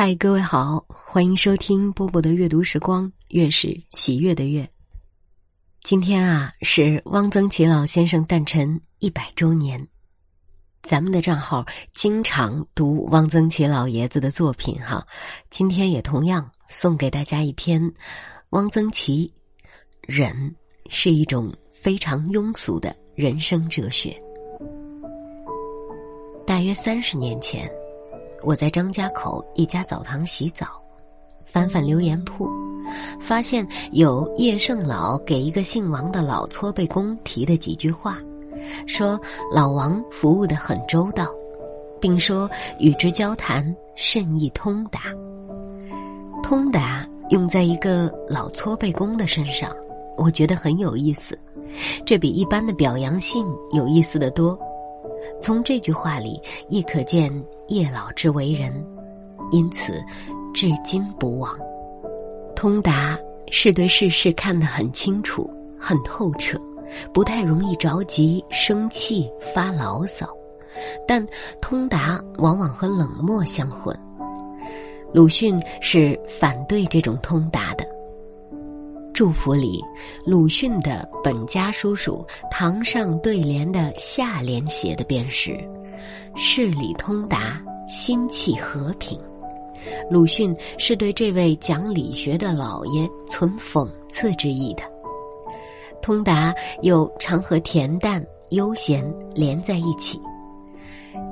嗨，各位好，欢迎收听波波的阅读时光，月是喜悦的月。今天啊，是汪曾祺老先生诞辰一百周年。咱们的账号经常读汪曾祺老爷子的作品哈，今天也同样送给大家一篇汪曾祺。忍是一种非常庸俗的人生哲学。大约三十年前。我在张家口一家澡堂洗澡，翻翻留言簿，发现有叶圣老给一个姓王的老搓背工提的几句话，说老王服务的很周到，并说与之交谈甚易通达。通达用在一个老搓背工的身上，我觉得很有意思，这比一般的表扬信有意思的多。从这句话里亦可见叶老之为人，因此至今不忘。通达是对世事看得很清楚、很透彻，不太容易着急、生气、发牢骚。但通达往往和冷漠相混。鲁迅是反对这种通达的。祝福里，鲁迅的本家叔叔堂上对联的下联写的便是“事理通达，心气和平”。鲁迅是对这位讲理学的老爷存讽刺之意的。通达又常和恬淡悠闲连在一起。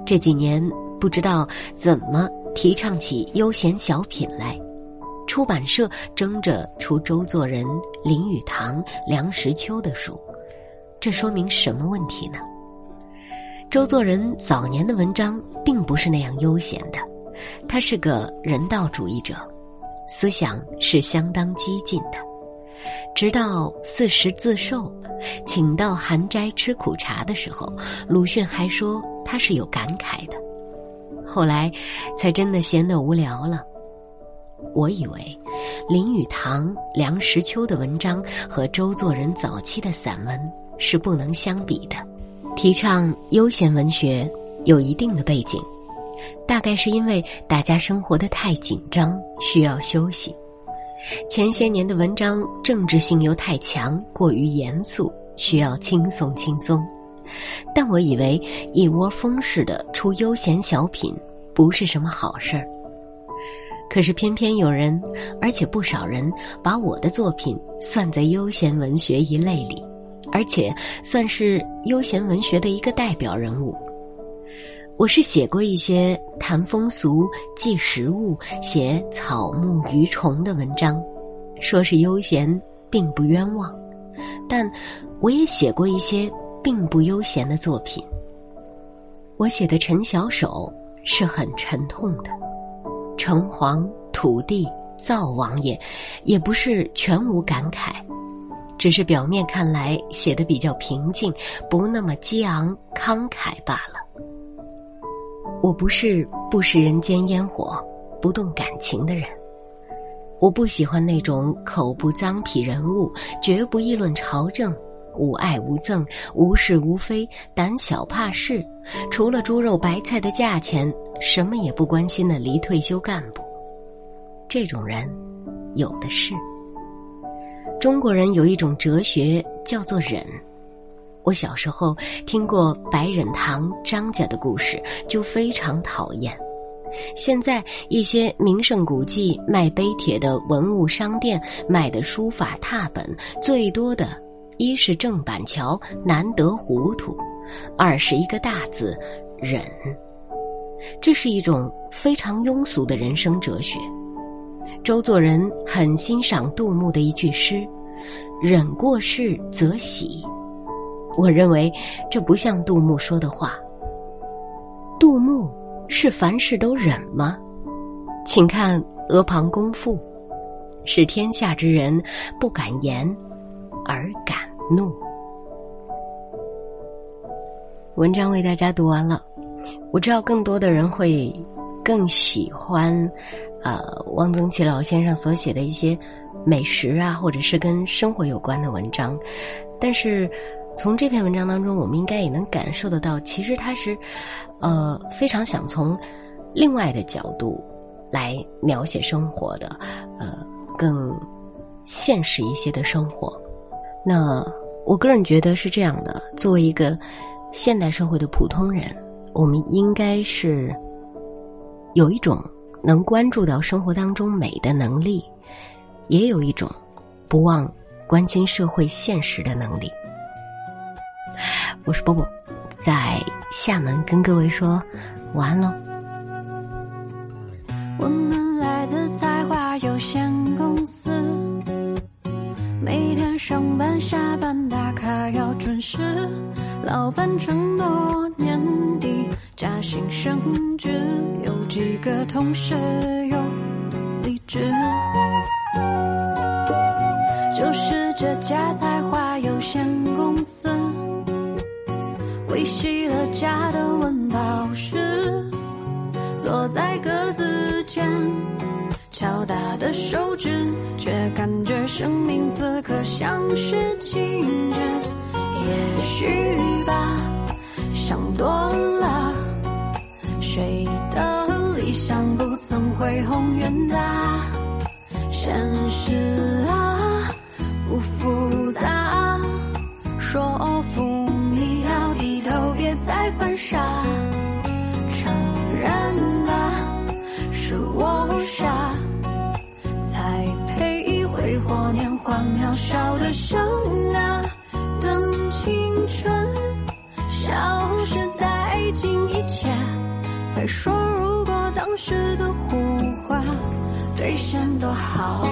这几年不知道怎么提倡起悠闲小品来。出版社争着出周作人、林语堂、梁实秋的书，这说明什么问题呢？周作人早年的文章并不是那样悠闲的，他是个人道主义者，思想是相当激进的。直到四十自寿，请到寒斋吃苦茶的时候，鲁迅还说他是有感慨的。后来，才真的闲得无聊了。我以为，林语堂、梁实秋的文章和周作人早期的散文是不能相比的。提倡悠闲文学有一定的背景，大概是因为大家生活的太紧张，需要休息。前些年的文章政治性又太强，过于严肃，需要轻松轻松。但我以为一窝蜂似的出悠闲小品不是什么好事儿。可是偏偏有人，而且不少人，把我的作品算在悠闲文学一类里，而且算是悠闲文学的一个代表人物。我是写过一些谈风俗、记实物、写草木鱼虫的文章，说是悠闲，并不冤枉。但我也写过一些并不悠闲的作品。我写的陈小手是很沉痛的。城隍、土地、灶王爷，也不是全无感慨，只是表面看来写的比较平静，不那么激昂慷慨罢了。我不是不食人间烟火、不动感情的人，我不喜欢那种口不脏痞人物，绝不议论朝政，无爱无憎，无是无非，胆小怕事，除了猪肉白菜的价钱。什么也不关心的离退休干部，这种人有的是。中国人有一种哲学叫做忍。我小时候听过白忍堂张家的故事，就非常讨厌。现在一些名胜古迹、卖碑帖的文物商店卖的书法拓本，最多的一是郑板桥难得糊涂，二是一个大字忍。这是一种非常庸俗的人生哲学。周作人很欣赏杜牧的一句诗：“忍过事则喜。”我认为这不像杜牧说的话。杜牧是凡事都忍吗？请看《阿房宫赋》，使天下之人不敢言，而敢怒。文章为大家读完了。我知道更多的人会更喜欢，呃，汪曾祺老先生所写的一些美食啊，或者是跟生活有关的文章。但是从这篇文章当中，我们应该也能感受得到，其实他是，呃，非常想从另外的角度来描写生活的，呃，更现实一些的生活。那我个人觉得是这样的：作为一个现代社会的普通人，我们应该是有一种能关注到生活当中美的能力，也有一种不忘关心社会现实的能力。我是波波，在厦门跟各位说晚安喽。我们每天上班下班打卡要准时，老板承诺年底加薪升职，有几个同事又离职，就是这家才华有限公司。维系了家的温饱时，坐在格子间，敲打的手指，却感觉生命此刻像是静止。也许吧，想多了。谁的理想不曾恢宏远大？现实啊，不负的生啊！等青春消失殆尽一切，才说如果当时的胡话兑现多好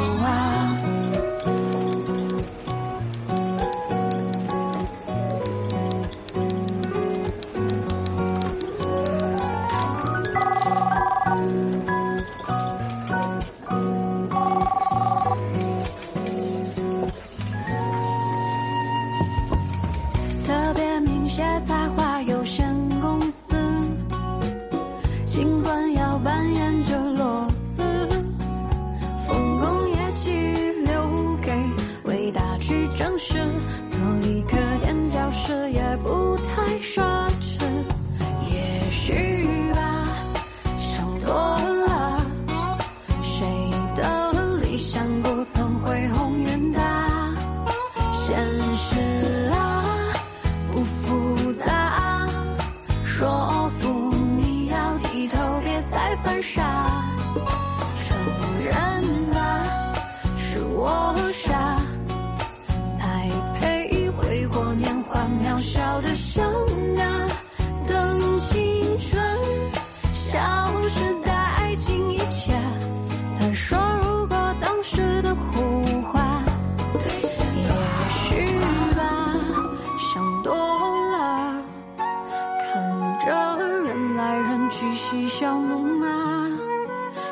梦啊？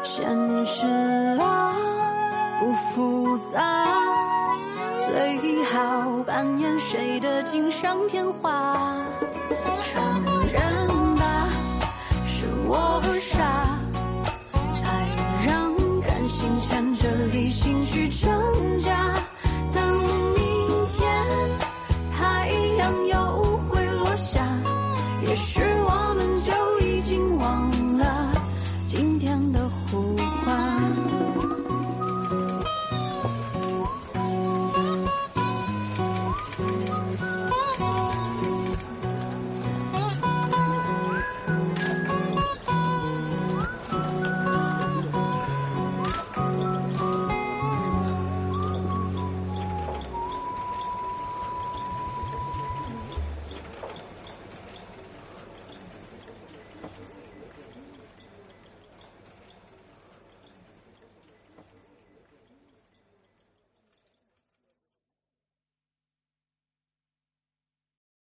现实啊，不复杂。最好扮演谁的锦上添花？承认。